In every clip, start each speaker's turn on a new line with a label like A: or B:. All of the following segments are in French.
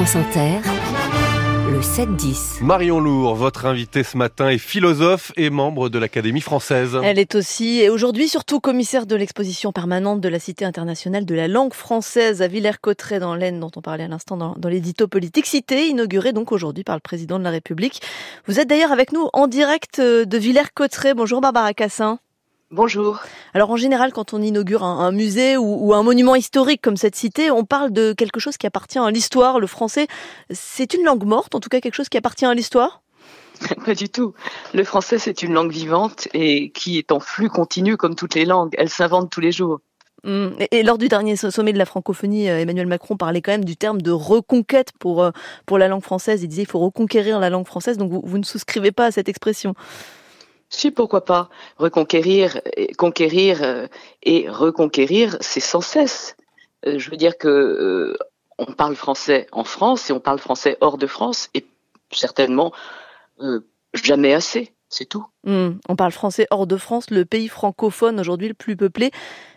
A: France Inter, le 7-10.
B: Marion Lourd, votre invitée ce matin, est philosophe et membre de l'Académie française.
C: Elle est aussi, et aujourd'hui surtout, commissaire de l'exposition permanente de la Cité internationale de la langue française à Villers-Cotterêts dans l'Aisne, dont on parlait à l'instant dans, dans l'édito politique. Cité inaugurée donc aujourd'hui par le président de la République. Vous êtes d'ailleurs avec nous en direct euh, de Villers-Cotterêts. Bonjour Barbara Cassin.
D: Bonjour.
C: Alors en général, quand on inaugure un, un musée ou, ou, un monument historique comme cette cité, on parle de quelque chose qui appartient à l'histoire. Le français, c'est une langue morte, en tout cas quelque chose qui appartient à l'histoire?
D: Pas du tout. Le français, c'est une langue vivante et qui est en flux continu comme toutes les langues. Elle s'invente tous les jours.
C: Mmh. Et, lors du dernier sommet de la francophonie, euh, Emmanuel Macron parlait quand même du terme de reconquête pour, euh, pour la langue française. Il disait qu'il faut reconquérir la langue française. Donc vous, vous ne souscrivez pas à cette expression
D: si, pourquoi pas. Reconquérir, conquérir euh, et reconquérir, c'est sans cesse. Euh, je veux dire que euh, on parle français en France et on parle français hors de France et certainement jamais assez. C'est tout.
C: Mmh. On parle français hors de France, le pays francophone aujourd'hui le plus peuplé.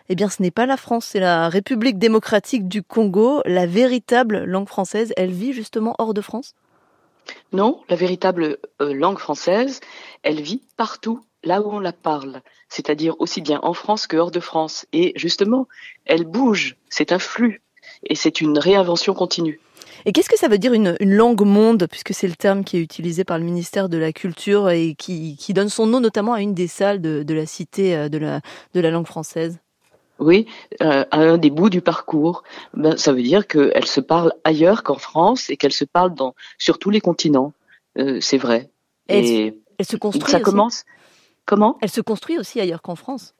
C: Eh bien, ce n'est pas la France, c'est la République démocratique du Congo. La véritable langue française, elle vit justement hors de France?
D: Non, la véritable euh, langue française, elle vit partout là où on la parle, c'est-à-dire aussi bien en France que hors de France. Et justement, elle bouge, c'est un flux, et c'est une réinvention continue.
C: Et qu'est-ce que ça veut dire une, langue monde, puisque c'est le terme qui est utilisé par le ministère de la Culture et qui, donne son nom notamment à une des salles de, la cité euh, de la langue française?
D: Oui, euh, à un des bouts du parcours, ben, ça veut dire qu'elle se parle ailleurs qu'en France et qu'elle se parle dans, sur tous les continents. Euh, c'est vrai.
C: Et elle, se construit.
D: Ça
C: aussi.
D: commence. Comment?
C: Elle se construit aussi ailleurs qu'en France.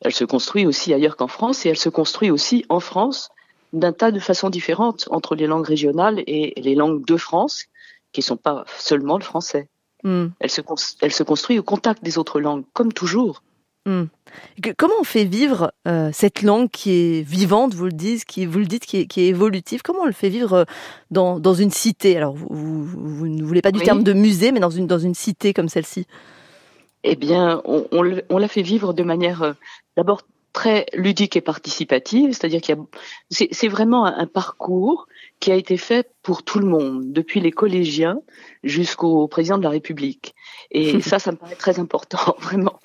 D: Elle se construit aussi ailleurs qu'en France et elle se construit aussi en France d'un tas de façons différentes entre les langues régionales et les langues de France, qui sont pas seulement le français.
C: Mm.
D: Elle, se, elle se construit au contact des autres langues, comme toujours.
C: Mmh. Comment on fait vivre euh, cette langue qui est vivante, vous le dites, qui, vous le dites, qui est, qui est évolutive? Comment on le fait vivre dans, dans une cité? Alors, vous, vous, vous, ne voulez pas du oui. terme de musée, mais dans une, dans une cité comme celle-ci
D: Eh bien, on, on, on, la fait vivre de manière euh, d'abord très ludique et participative, c'est-à-dire qu'il y a, c'est vraiment un, un parcours qui a été fait pour tout le monde, depuis les collégiens jusqu'au président de la République. Et ça, ça me paraît très important, vraiment.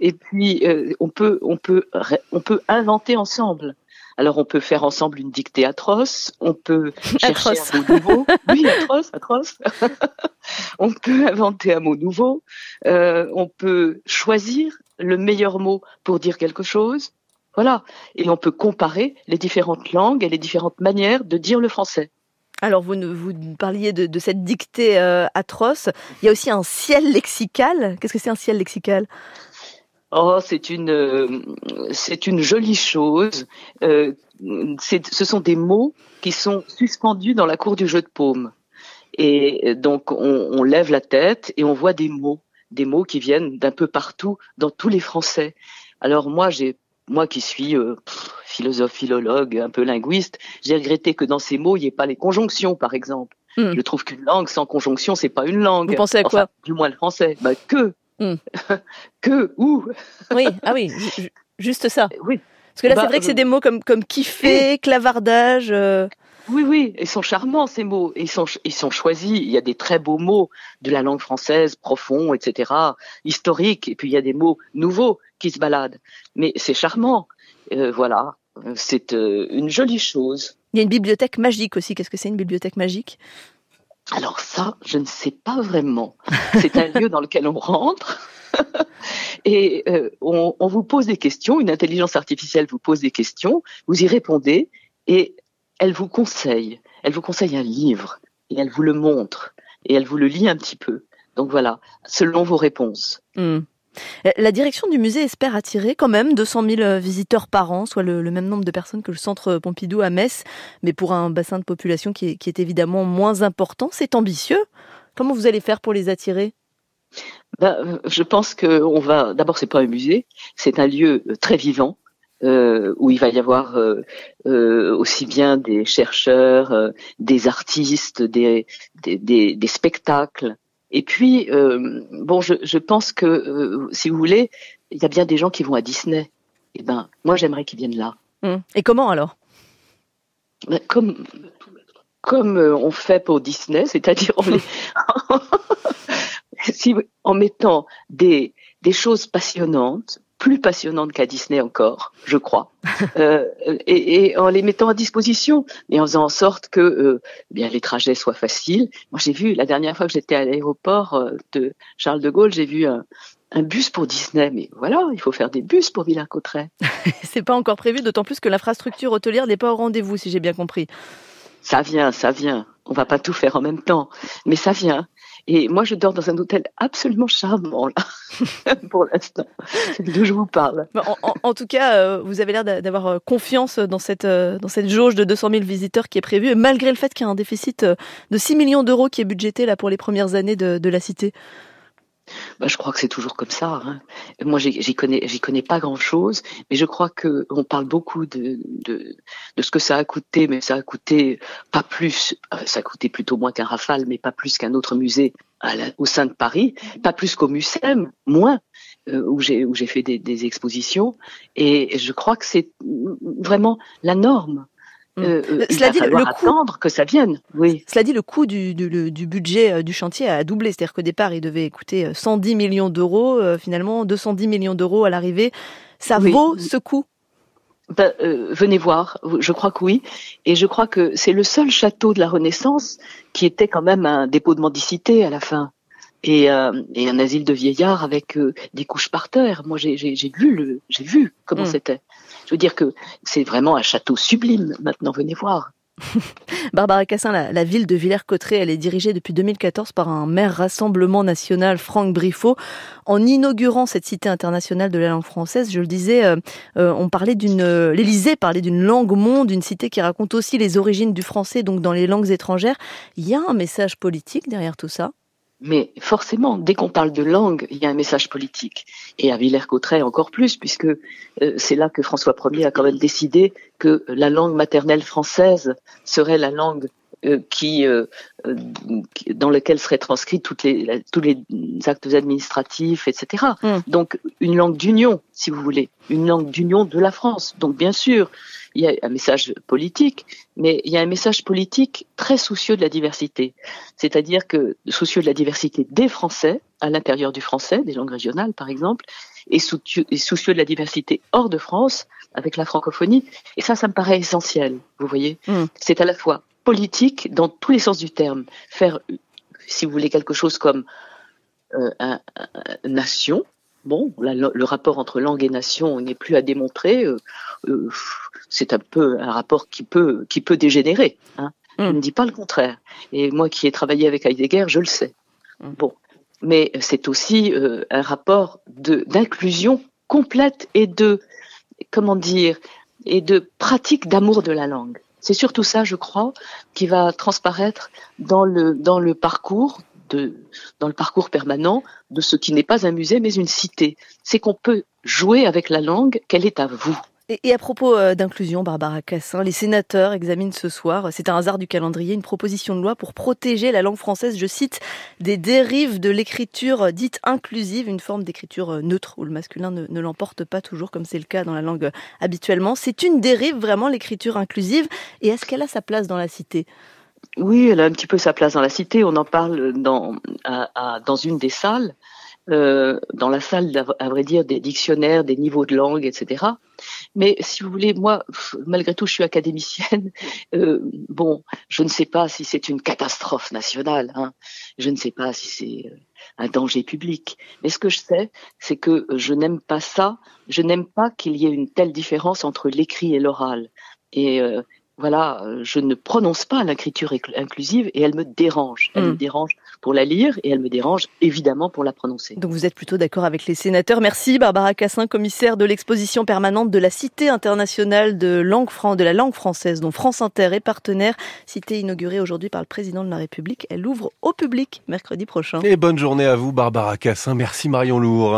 D: Et puis, euh, on peut, on peut, on peut inventer ensemble. Alors, on peut faire ensemble une dictée atroce. On peut chercher
C: atroce.
D: un mot nouveau. Oui, atroce, atroce. on peut inventer un mot nouveau. Euh, on peut choisir le meilleur mot pour dire quelque chose. Voilà. Et on peut comparer les différentes langues et les différentes manières de dire le français.
C: Alors, vous, vous parliez de, de cette dictée euh, atroce. Il y a aussi un ciel lexical. Qu'est-ce que c'est un ciel lexical?
D: Oh, c'est une, euh, c'est une jolie chose. Euh, ce sont des mots qui sont suspendus dans la cour du jeu de paume. Et donc, on, on lève la tête et on voit des mots, des mots qui viennent d'un peu partout, dans tous les Français. Alors moi, j'ai moi qui suis euh, pff, philosophe, philologue, un peu linguiste, j'ai regretté que dans ces mots, il n'y ait pas les conjonctions, par exemple.
C: Hmm.
D: Mm. Je trouve qu'une langue sans conjonction, c'est pas une langue.
C: Vous pensez à quoi?
D: enfin, Du moins le français. Bah, que. Mm. que, où
C: Oui, ah oui, juste ça.
D: Oui.
C: Parce que là, bah, c'est vrai que c'est des mots comme, comme kiffer, clavardage. Euh...
D: Oui, oui, ils sont charmants ces mots. Ils sont, ils sont choisis. Il y a des très beaux mots de la langue française, profonds, etc., historiques. Et puis il y a des mots nouveaux qui se baladent. Mais c'est charmant. Euh, voilà, c'est euh, une jolie chose.
C: Il y a une bibliothèque magique aussi. Qu'est-ce que c'est une bibliothèque magique?
D: Alors ça, je ne sais pas vraiment. C'est un lieu dans lequel on rentre. et euh, on, on vous pose des questions, une intelligence artificielle vous pose des questions, vous y répondez, et elle vous conseille, elle vous conseille un livre, et elle vous le montre, et elle vous le lit un petit peu. Donc voilà, selon vos réponses.
C: Mm. La direction du musée espère attirer quand même 200 000 visiteurs par an, soit le, le, même nombre de personnes que le centre Pompidou à Metz, mais pour un bassin de population qui est, qui est évidemment moins important. C'est ambitieux. Comment vous allez faire pour les attirer?
D: Ben, Je pense qu'on va. D'abord, c'est pas un musée, c'est un lieu très vivant. Euh, où il va y avoir euh, euh, aussi bien des chercheurs, euh, des artistes, des, des, des, des spectacles. Et puis, euh, bon, je, je, pense que, euh, si vous voulez, il y a bien des gens qui vont à Disney. Eh ben, moi, j'aimerais qu'ils viennent là.
C: Mmh. Et comment alors?
D: Ben, Comme comme on fait pour Disney, c'est-à-dire en mettant des, des choses passionnantes, plus passionnantes qu'à Disney encore, je crois, euh, et, en les mettant à disposition et en faisant en sorte que euh, eh bien les trajets soient faciles. Moi, j'ai vu la dernière fois que j'étais à l'aéroport de Charles de Gaulle, j'ai vu un, un bus pour Disney, mais voilà, il faut faire des bus pour Villers-Cotterêts.
C: c'est pas encore prévu, d'autant plus que l'infrastructure hôtelière n'est pas au rendez-vous, si j'ai bien compris.
D: Ça vient, ça vient. On va pas tout faire en même temps, mais ça vient. Et moi, je dors dans un hôtel absolument charmant, là, pour l'instant, d'où je vous parle.
C: En, tout cas, euh, vous avez l'air d'avoir euh, confiance dans cette, euh, dans cette jauge de 200 000 visiteurs qui est prévue, malgré le fait qu'il y a un déficit de 6 millions d'euros qui est budgété là, pour les premières années de, de la cité.
D: Bah, je crois que c'est toujours comme ça. Hein. Moi, j'y connais, j'y connais pas grand-chose, mais je crois que on parle beaucoup de, de, de ce que ça a coûté, mais ça a coûté pas plus, euh, ça a coûté plutôt moins qu'un Rafale, mais pas plus qu'un autre musée au sein de Paris, pas plus qu'au Mucem, moins euh, où j'ai où j'ai fait des, des expositions, et je crois que c'est vraiment la norme. Mm. Euh, euh, cela dit, le coût, que ça vienne. Oui.
C: Cela dit, le coût du, du, budget euh, du chantier a doublé. C'est-à-dire qu'au départ, il devait coûter 110 millions d'euros. finalement, 210 millions d'euros à l'arrivée. Ça vaut ce coût?
D: Ben, venez voir, je crois que oui, et je crois que c'est le seul château de la Renaissance qui était quand même un dépôt de mendicité à la fin et, et un asile de vieillards avec des couches par terre. Moi, j'ai vu le, j'ai vu comment mm. c'était. Je veux dire que c'est vraiment un château sublime. Maintenant, venez voir.
C: Barbara Cassin, la, ville de Villers-Cotterêts, elle est dirigée depuis 2014 par un maire Rassemblement National, Franck Briffaut. En inaugurant cette cité internationale de la langue française, je le disais, euh, euh, on parlait d'une, l'Élysée parlait d'une langue monde, une cité qui raconte aussi les origines du français, donc dans les langues étrangères. Il y a un message politique derrière tout ça?
D: Mais forcément, dès qu'on parle de langue, il y a un message politique. Et à Villers-Cotterêts encore plus, puisque euh, c'est là que François Ier a quand même décidé que la langue maternelle française serait la langue qui, euh, dans laquelle seraient transcrits toutes les, tous les actes administratifs, etc. Hum. Donc une langue d'union, si vous voulez, une langue d'union de la France. Donc bien sûr, il y a un message politique, mais il y a un message politique très soucieux de la diversité. C'est-à-dire que soucieux de la diversité des Français, à l'intérieur du français, des langues régionales par exemple, et soucieux, de la diversité hors de France, avec la francophonie. Et ça, ça me paraît essentiel, vous voyez. Hmm. C'est à la fois politique dans tous les sens du terme. Faire, si vous voulez, quelque chose comme euh, un, nation, Bon, le rapport entre langue et nation n'est plus à démontrer. Euh, euh, c'est un peu un rapport qui peut qui peut dégénérer. Hein. Je hmm. ne dis pas le contraire. Et moi qui ai travaillé avec Heidegger, je le sais. Hmm. Bon, mais c'est aussi euh, un rapport d'inclusion complète et de comment dire et de pratique d'amour de la langue. C'est surtout ça, je crois, qui va transparaître dans le dans le parcours dans le parcours permanent de ce qui n'est pas un musée mais une cité. C'est qu'on peut jouer avec la langue qu'elle est à vous.
C: Et, à propos euh, d'inclusion, Barbara Cassin, les sénateurs examinent ce soir, c'est un hasard du calendrier, une proposition de loi pour protéger la langue française, je cite, des dérives de l'écriture dite inclusive, une forme d'écriture euh, neutre où le masculin ne, l'emporte pas toujours comme c'est le cas dans la langue euh, habituellement. C'est une dérive vraiment l'écriture inclusive et est-ce qu'elle a sa place dans la cité?
D: Oui, elle a un petit peu sa place dans la cité. On en parle dans, dans une des salles, euh, dans la salle, à vrai dire, des dictionnaires, des niveaux de langue, etc. Mais si vous voulez, moi, malgré tout, je suis académicienne. Euh, bon, je ne sais pas si c'est une catastrophe nationale. Hein. Je ne sais pas si c'est euh, un danger public. Mais ce que je sais, c'est que je n'aime pas ça. Je n'aime pas qu'il y ait une telle différence entre l'écrit et l'oral. Et voilà, euh, je ne prononce pas l'écriture inclusive et elle me dérange. Elle me hmm. dérange pour la lire et elle me dérange évidemment pour la prononcer.
C: Donc vous êtes plutôt d'accord avec les sénateurs. Merci Barbara Cassin, commissaire de l'exposition permanente de la Cité internationale de, langue, de la langue française dont France Inter est partenaire. Cité inaugurée aujourd'hui par le président de la République. Elle ouvre au public mercredi prochain.
B: Et bonne journée à vous Barbara Cassin. Merci Marion Lourd.